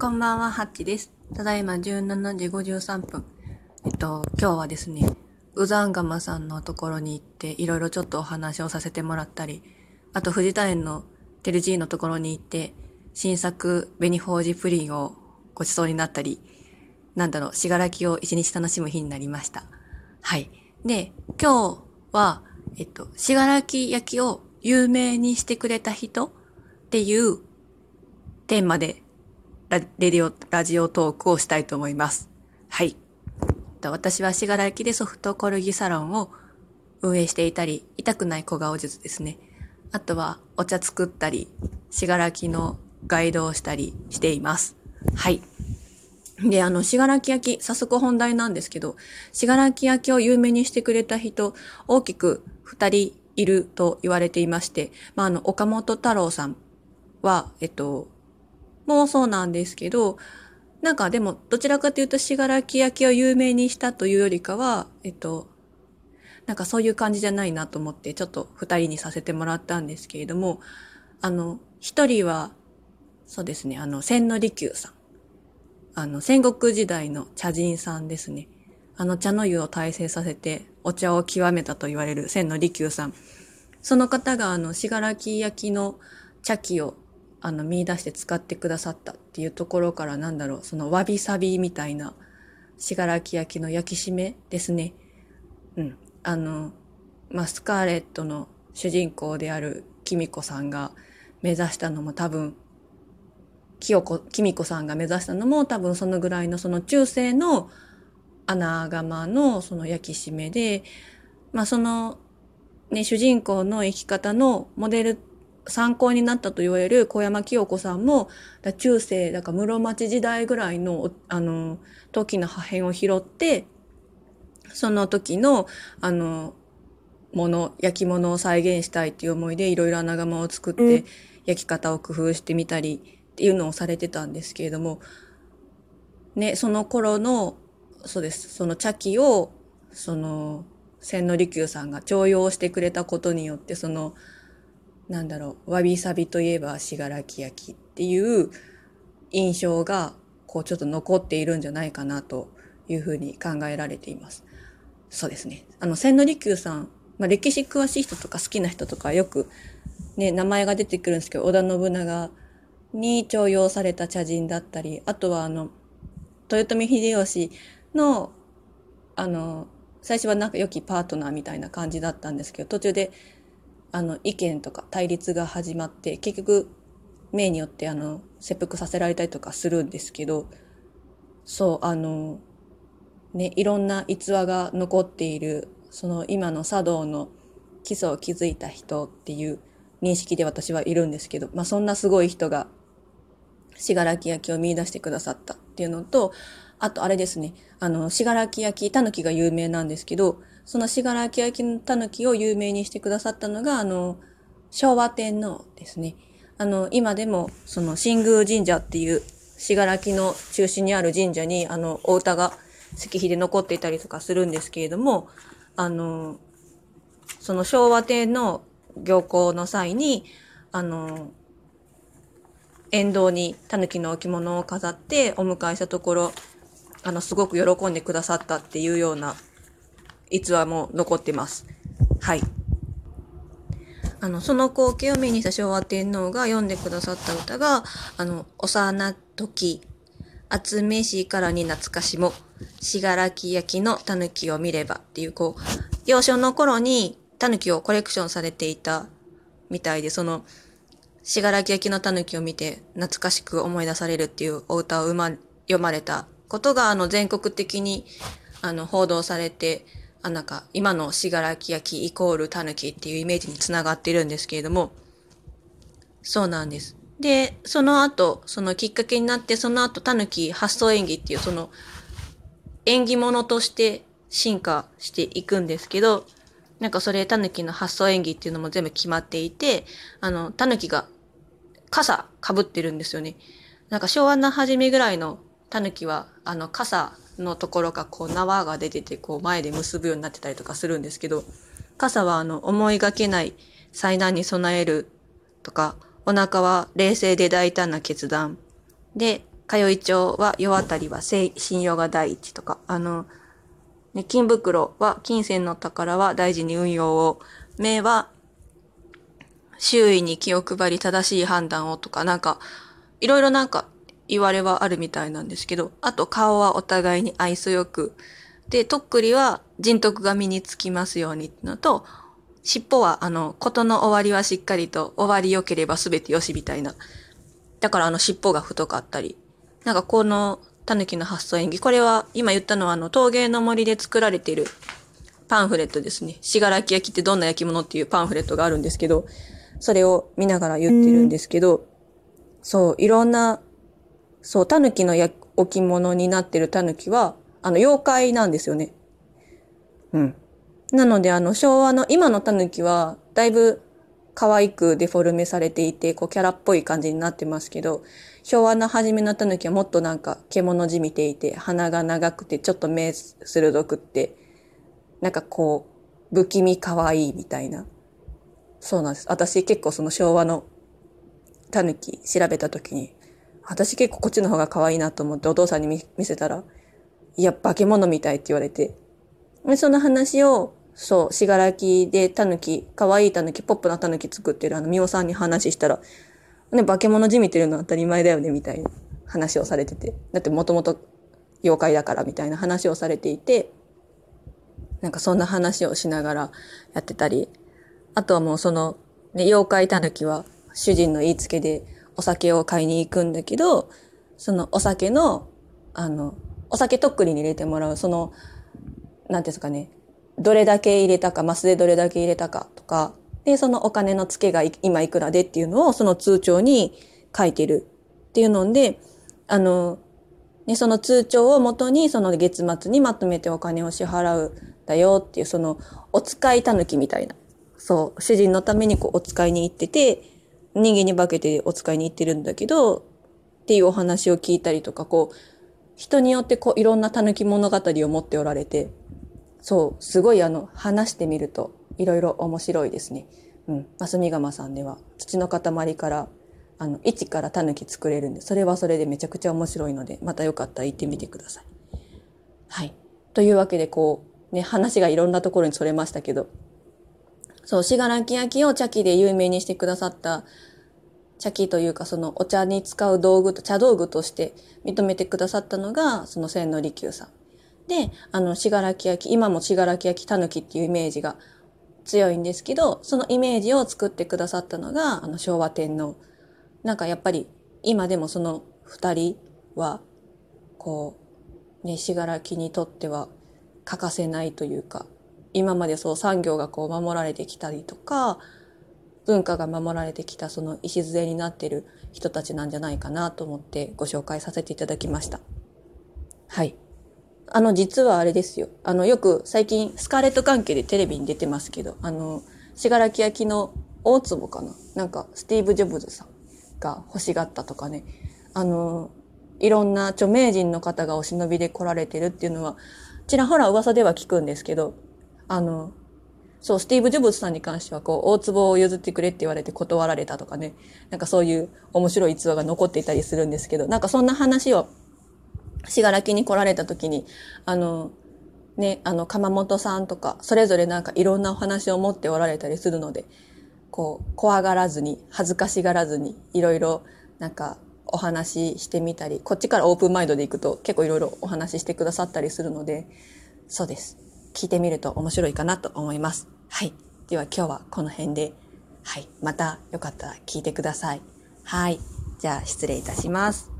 こんばんは、ハッチです。ただいま17時53分。えっと、今日はですね、ウザンガマさんのところに行って、いろいろちょっとお話をさせてもらったり、あと藤田園のテルジーのところに行って、新作紅ほうじプリンをごちそうになったり、なんだろう、しがらきを一日楽しむ日になりました。はい。で、今日は、えっと、しがらき焼きを有名にしてくれた人っていうテーマでラレディオ、ラジオトークをしたいと思います。はい。私はしがらきでソフトコルギサロンを運営していたり、痛くない小顔術ですね。あとはお茶作ったり、しがらきのガイドをしたりしています。はい。で、あの、しがらき焼き、早速本題なんですけど、しがらき焼きを有名にしてくれた人、大きく二人いると言われていまして、まあ、あの、岡本太郎さんは、えっと、もそうなんですけど、なんかでも、どちらかというと、しがらき焼きを有名にしたというよりかは、えっと、なんかそういう感じじゃないなと思って、ちょっと二人にさせてもらったんですけれども、あの、一人は、そうですね、あの、千利休さん。あの、戦国時代の茶人さんですね。あの茶の湯を大成させて、お茶を極めたと言われる千利休さん。その方が、あの、しがらき焼きの茶器をあの見出して使ってくださったっていうところからなんだろうそのわびさびみたいな信楽焼の焼き締めですね。うん。あの、まあ、スカーレットの主人公であるキミコさんが目指したのも多分、キヨコ、キミコさんが目指したのも多分そのぐらいのその中世の穴窯のその焼き締めで、まあそのね、主人公の生き方のモデル参考になったと言われる小山清子さんも、中世、だから室町時代ぐらいの、あの、時の破片を拾って、その時の、あの、もの、焼き物を再現したいっていう思いでいろいろ穴窯を作って、焼き方を工夫してみたりっていうのをされてたんですけれども、ね、その頃の、そうです、その茶器を、その、千利休さんが重用してくれたことによって、その、なんだろう、わびさびといえばしがらき焼きっていう印象が、こうちょっと残っているんじゃないかなというふうに考えられています。そうですね。あの、千利休さん、まあ、歴史詳しい人とか好きな人とかよくね、名前が出てくるんですけど、織田信長に重用された茶人だったり、あとはあの、豊臣秀吉の、あの、最初は仲良きパートナーみたいな感じだったんですけど、途中であの意見とか対立が始まって結局命によってあの切腹させられたりとかするんですけどそうあのねいろんな逸話が残っているその今の茶道の基礎を築いた人っていう認識で私はいるんですけど、まあ、そんなすごい人が信楽焼を見出してくださったっていうのとあとあれですねあの信楽焼たぬきが有名なんですけどその信楽焼の狸を有名にしてくださったのが、あの、昭和天皇ですね。あの、今でも、その、新宮神社っていう、信楽の中心にある神社に、あの、お歌が石碑で残っていたりとかするんですけれども、あの、その昭和天皇行幸の際に、あの、沿道に狸の置物を飾ってお迎えしたところ、あの、すごく喜んでくださったっていうような逸話も残ってます。はい。あの、その光景を目にした昭和天皇が読んでくださった歌が、あの、幼時、厚めしからに懐かしも、しがらき焼きの狸を見ればっていう、こう、幼少の頃に狸をコレクションされていたみたいで、その、しがらき焼きの狸を見て懐かしく思い出されるっていうお歌をま、読まれたことが、あの、全国的に、あの、報道されて、あなんか今の信楽焼イコール狸っていうイメージにつながってるんですけれども、そうなんです。で、その後、そのきっかけになって、その後、狸発想演技っていう、その、演技物として進化していくんですけど、なんかそれ、狸の発想演技っていうのも全部決まっていて、あの、狸が傘被ってるんですよね。なんか昭和の初めぐらいの狸は、あの、傘のところがこう縄が出ててこう前で結ぶようになってたりとかするんですけど、傘はあの思いがけない災難に備えるとか、お腹は冷静で大胆な決断。で、通い帳は、世当たりは信用が第一とか、あの、ね、金袋は、金銭の宝は大事に運用を、目は、周囲に気を配り正しい判断をとか、なんか、いろいろなんか言われはあるみたいなんですけど、あと顔はお互いに愛想よく、で、とっくりは人徳が身につきますようにってのと、尻尾は、あの、ことの終わりはしっかりと、終わり良ければ全てよしみたいな。だからあの尻尾が太かったり。なんかこの狸の発想演技。これは今言ったのはあの陶芸の森で作られているパンフレットですね。しがらき焼きってどんな焼き物っていうパンフレットがあるんですけど、それを見ながら言ってるんですけど、そう、いろんな、そう、狸の置物になってる狸は、あの、妖怪なんですよね。うん。なので、あの、昭和の、今の狸は、だいぶ可愛くデフォルメされていて、こう、キャラっぽい感じになってますけど、昭和の初めの狸はもっとなんか、獣じみていて、鼻が長くて、ちょっと目鋭くって、なんかこう、不気味可愛いみたいな。そうなんです。私結構その昭和の狸調べた時に、私結構こっちの方が可愛いなと思ってお父さんに見せたら、いや、化け物みたいって言われて、でその話をそう、しがらきでタヌキ、可愛いタヌキ、ポップなタヌキ作ってるあの、みおさんに話したら、ね、化け物じみてるのは当たり前だよね、みたいな話をされてて。だってもともと妖怪だから、みたいな話をされていて、なんかそんな話をしながらやってたり、あとはもうその、ね、妖怪タヌキは主人の言いつけでお酒を買いに行くんだけど、そのお酒の、あの、お酒とっくりに入れてもらう、その、なんですかね、どれだけ入れたか、マスでどれだけ入れたかとか、で、そのお金の付けが今いくらでっていうのをその通帳に書いてるっていうので、あの、ね、その通帳をもとにその月末にまとめてお金を支払うだよっていう、そのお使い狸みたいな。そう、主人のためにこうお使いに行ってて、人間に化けてお使いに行ってるんだけど、っていうお話を聞いたりとか、こう、人によってこういろんな狸物語を持っておられて、そう、すごいあの、話してみると、いろいろ面白いですね。うん。マスミガマさんでは、土の塊から、あの、一から狸作れるんで、それはそれでめちゃくちゃ面白いので、またよかったら行ってみてください。はい。というわけで、こう、ね、話がいろんなところにそれましたけど、そう、しがらき焼きを茶器で有名にしてくださった茶器というか、そのお茶に使う道具と、茶道具として認めてくださったのが、その千利休さん。で、あの、しがらき焼き、今もしがらき焼きたぬきっていうイメージが強いんですけど、そのイメージを作ってくださったのが、あの、昭和天皇。なんかやっぱり、今でもその二人は、こう、ね、しがらきにとっては欠かせないというか、今までそう産業がこう守られてきたりとか、文化が守られてきたその礎になっている人たちなんじゃないかなと思ってご紹介させていただきました。はい。あの、実はあれですよ。あの、よく最近、スカーレット関係でテレビに出てますけど、あの、しがらき焼の大坪かな？なんか、スティーブ・ジョブズさんが欲しがったとかね。あの、いろんな著名人の方がお忍びで来られてるっていうのは、ちらほら噂では聞くんですけど、あの、そう、スティーブ・ジョブズさんに関しては、こう、大坪を譲ってくれって言われて断られたとかね、なんかそういう面白い逸話が残っていたりするんですけど、なんかそんな話をしがらきに来られた時に、あの、ね、あの、鎌本さんとか、それぞれなんかいろんなお話を持っておられたりするので、こう、怖がらずに、恥ずかしがらずに、いろいろ、なんか、お話ししてみたり、こっちからオープンマインドで行くと結構いろいろお話ししてくださったりするので、そうです。聞いてみると面白いかなと思います。はい。では今日はこの辺で、はい。またよかったら聞いてください。はい。じゃあ失礼いたします。